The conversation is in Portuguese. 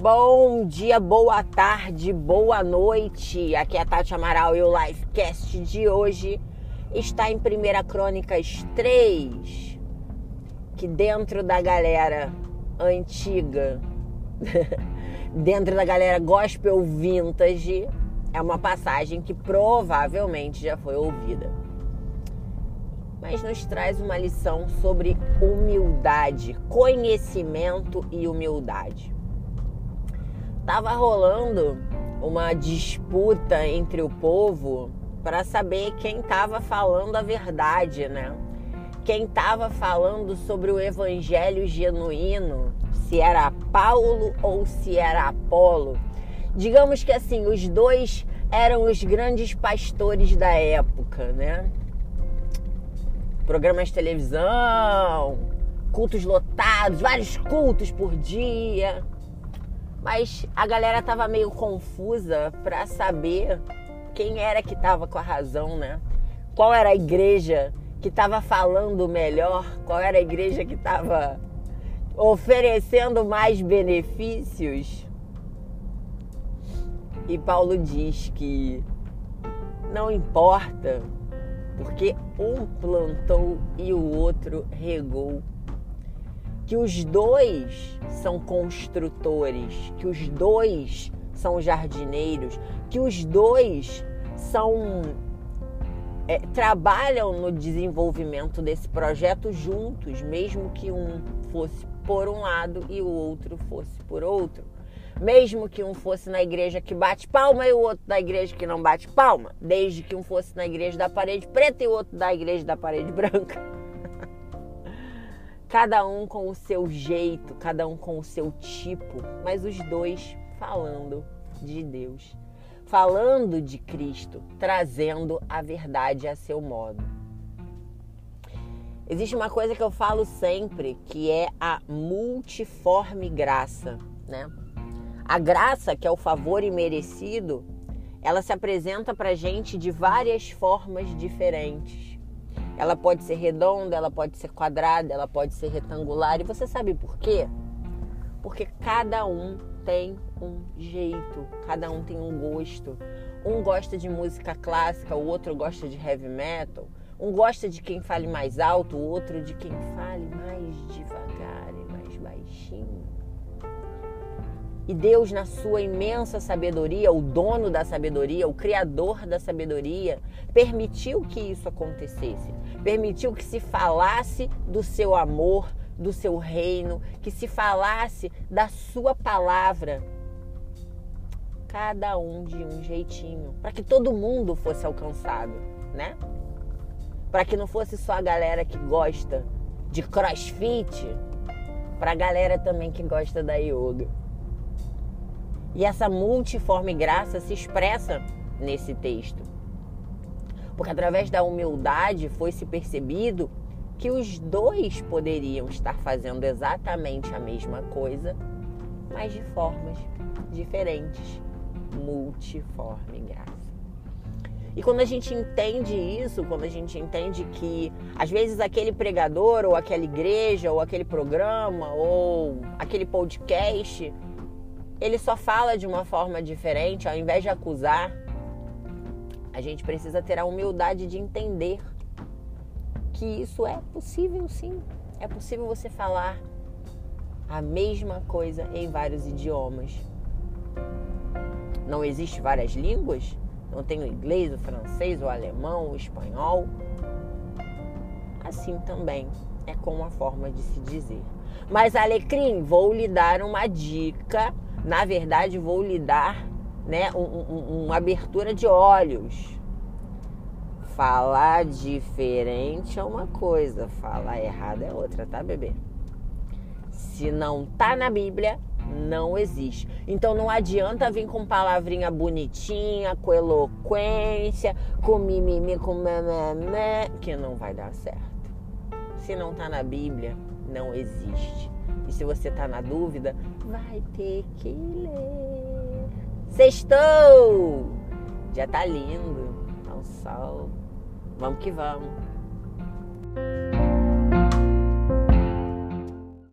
Bom dia, boa tarde, boa noite. Aqui é a Tati Amaral e o Livecast de hoje está em 1 Crônicas 3, que dentro da galera antiga, dentro da galera gospel vintage, é uma passagem que provavelmente já foi ouvida. Mas nos traz uma lição sobre humildade, conhecimento e humildade estava rolando uma disputa entre o povo para saber quem estava falando a verdade, né? Quem estava falando sobre o evangelho genuíno, se era Paulo ou se era Apolo. Digamos que assim, os dois eram os grandes pastores da época, né? Programas de televisão, cultos lotados, vários cultos por dia mas a galera tava meio confusa para saber quem era que tava com a razão, né? Qual era a igreja que tava falando melhor? Qual era a igreja que tava oferecendo mais benefícios? E Paulo diz que não importa, porque um plantou e o outro regou que os dois são construtores, que os dois são jardineiros, que os dois são é, trabalham no desenvolvimento desse projeto juntos, mesmo que um fosse por um lado e o outro fosse por outro. Mesmo que um fosse na igreja que bate palma e o outro na igreja que não bate palma. Desde que um fosse na igreja da parede preta e o outro da igreja da parede branca cada um com o seu jeito, cada um com o seu tipo, mas os dois falando de Deus, falando de Cristo, trazendo a verdade a seu modo. Existe uma coisa que eu falo sempre, que é a multiforme graça, né? A graça, que é o favor imerecido, ela se apresenta para gente de várias formas diferentes. Ela pode ser redonda, ela pode ser quadrada, ela pode ser retangular. E você sabe por quê? Porque cada um tem um jeito, cada um tem um gosto. Um gosta de música clássica, o outro gosta de heavy metal. Um gosta de quem fale mais alto, o outro de quem fale mais devagar e mais baixinho. E Deus, na sua imensa sabedoria, o dono da sabedoria, o criador da sabedoria, permitiu que isso acontecesse. Permitiu que se falasse do seu amor, do seu reino, que se falasse da sua palavra. Cada um de um jeitinho, para que todo mundo fosse alcançado, né? Para que não fosse só a galera que gosta de crossfit, para a galera também que gosta da yoga. E essa multiforme graça se expressa nesse texto. Porque através da humildade foi se percebido que os dois poderiam estar fazendo exatamente a mesma coisa, mas de formas diferentes. Multiforme graça. E quando a gente entende isso, quando a gente entende que às vezes aquele pregador, ou aquela igreja, ou aquele programa, ou aquele podcast ele só fala de uma forma diferente, ao invés de acusar, a gente precisa ter a humildade de entender que isso é possível sim. É possível você falar a mesma coisa em vários idiomas. Não existe várias línguas? Não tem o inglês, o francês, o alemão, o espanhol. Assim também é com a forma de se dizer. Mas Alecrim, vou lhe dar uma dica na verdade, vou lhe dar né, um, um, uma abertura de olhos. Falar diferente é uma coisa, falar errado é outra, tá, bebê? Se não tá na Bíblia, não existe. Então não adianta vir com palavrinha bonitinha, com eloquência, com mimimi, com memé, que não vai dar certo. Se não tá na Bíblia, não existe. E se você tá na dúvida, vai ter que ler. Sextou! Já tá lindo. Tá um sol. Vamos que vamos.